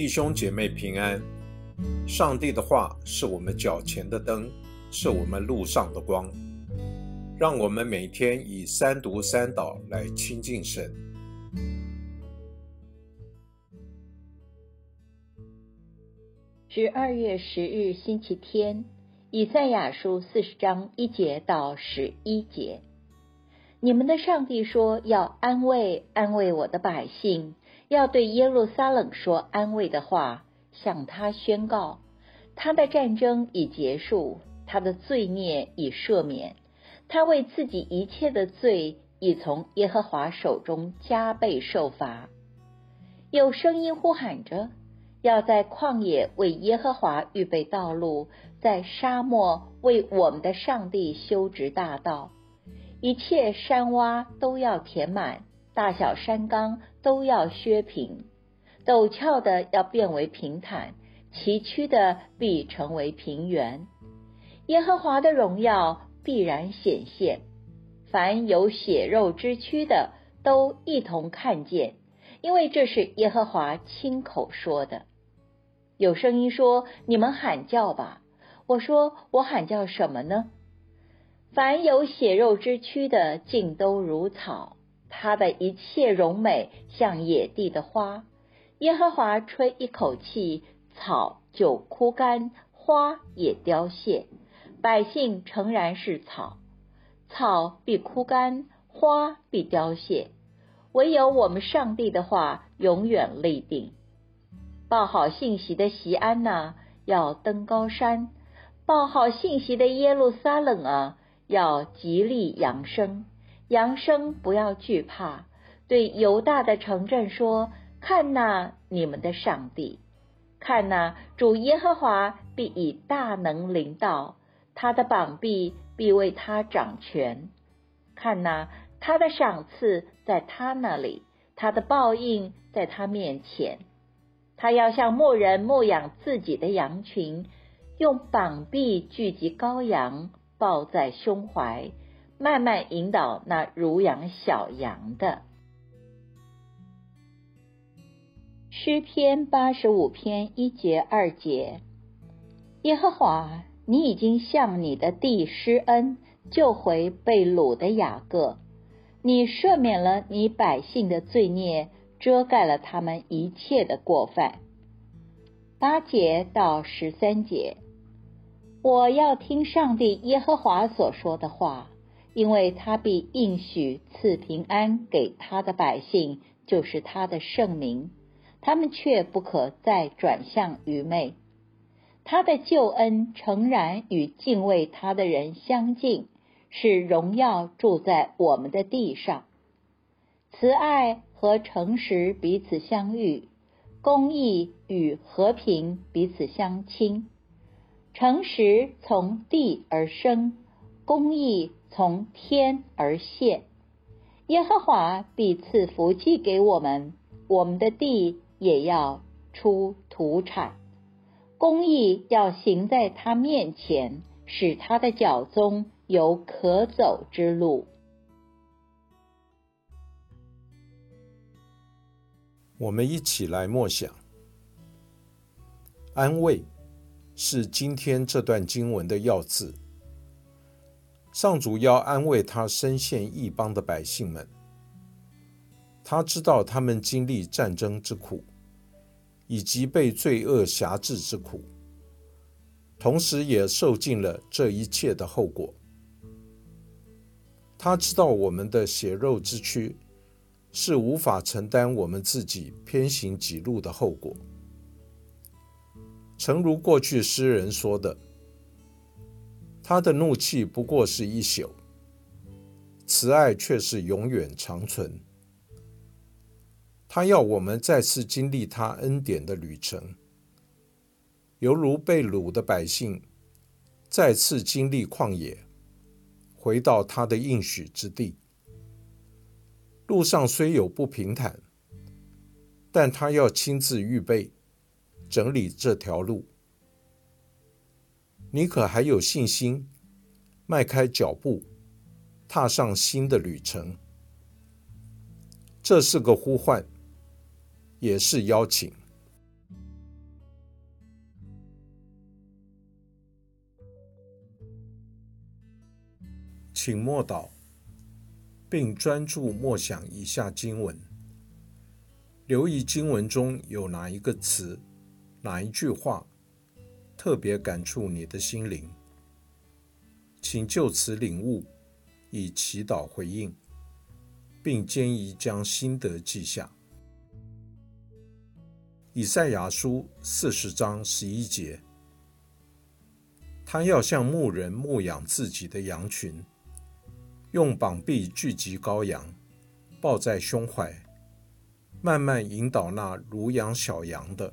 弟兄姐妹平安。上帝的话是我们脚前的灯，是我们路上的光。让我们每天以三读三祷来亲近神。十二月十日星期天，以赛亚书四十章一节到十一节。你们的上帝说要安慰安慰我的百姓，要对耶路撒冷说安慰的话，向他宣告：他的战争已结束，他的罪孽已赦免，他为自己一切的罪已从耶和华手中加倍受罚。有声音呼喊着：要在旷野为耶和华预备道路，在沙漠为我们的上帝修直大道。一切山洼都要填满，大小山冈都要削平，陡峭的要变为平坦，崎岖的必成为平原。耶和华的荣耀必然显现，凡有血肉之躯的都一同看见，因为这是耶和华亲口说的。有声音说：“你们喊叫吧！”我说：“我喊叫什么呢？”凡有血肉之躯的，尽都如草；它的一切荣美，像野地的花。耶和华吹一口气，草就枯干，花也凋谢。百姓诚然是草，草必枯干，花必凋谢。唯有我们上帝的话永远立定。报好信息的西安呐，要登高山；报好信息的耶路撒冷啊。要极力扬声，扬声不要惧怕。对犹大的城镇说：“看那你们的上帝，看那主耶和华必以大能临到，他的膀臂必为他掌权。看那他的赏赐在他那里，他的报应在他面前。他要像牧人牧养自己的羊群，用膀臂聚集羔羊。”抱在胸怀，慢慢引导那如养小羊的。诗篇八十五篇一节二节，耶和华，你已经向你的地施恩，救回被掳的雅各，你赦免了你百姓的罪孽，遮盖了他们一切的过犯。八节到十三节。我要听上帝耶和华所说的话，因为他必应许赐平安给他的百姓，就是他的圣名。他们却不可再转向愚昧。他的救恩诚然与敬畏他的人相近，是荣耀住在我们的地上。慈爱和诚实彼此相遇，公义与和平彼此相亲。诚实从地而生，公义从天而现。耶和华必赐福气给我们，我们的地也要出土产。公义要行在他面前，使他的脚中有可走之路。我们一起来默想，安慰。是今天这段经文的要字。上主要安慰他身陷异邦的百姓们，他知道他们经历战争之苦，以及被罪恶辖制之苦，同时也受尽了这一切的后果。他知道我们的血肉之躯是无法承担我们自己偏行己路的后果。诚如过去诗人说的，他的怒气不过是一宿，慈爱却是永远长存。他要我们再次经历他恩典的旅程，犹如被掳的百姓再次经历旷野，回到他的应许之地。路上虽有不平坦，但他要亲自预备。整理这条路，你可还有信心迈开脚步踏上新的旅程？这是个呼唤，也是邀请。请默祷，并专注默想以下经文。留意经文中有哪一个词，哪一句话。特别感触你的心灵，请就此领悟，以祈祷回应，并建议将心得记下。以赛亚书四十章十一节，他要像牧人牧养自己的羊群，用膀臂聚集羔羊，抱在胸怀，慢慢引导那如养小羊的。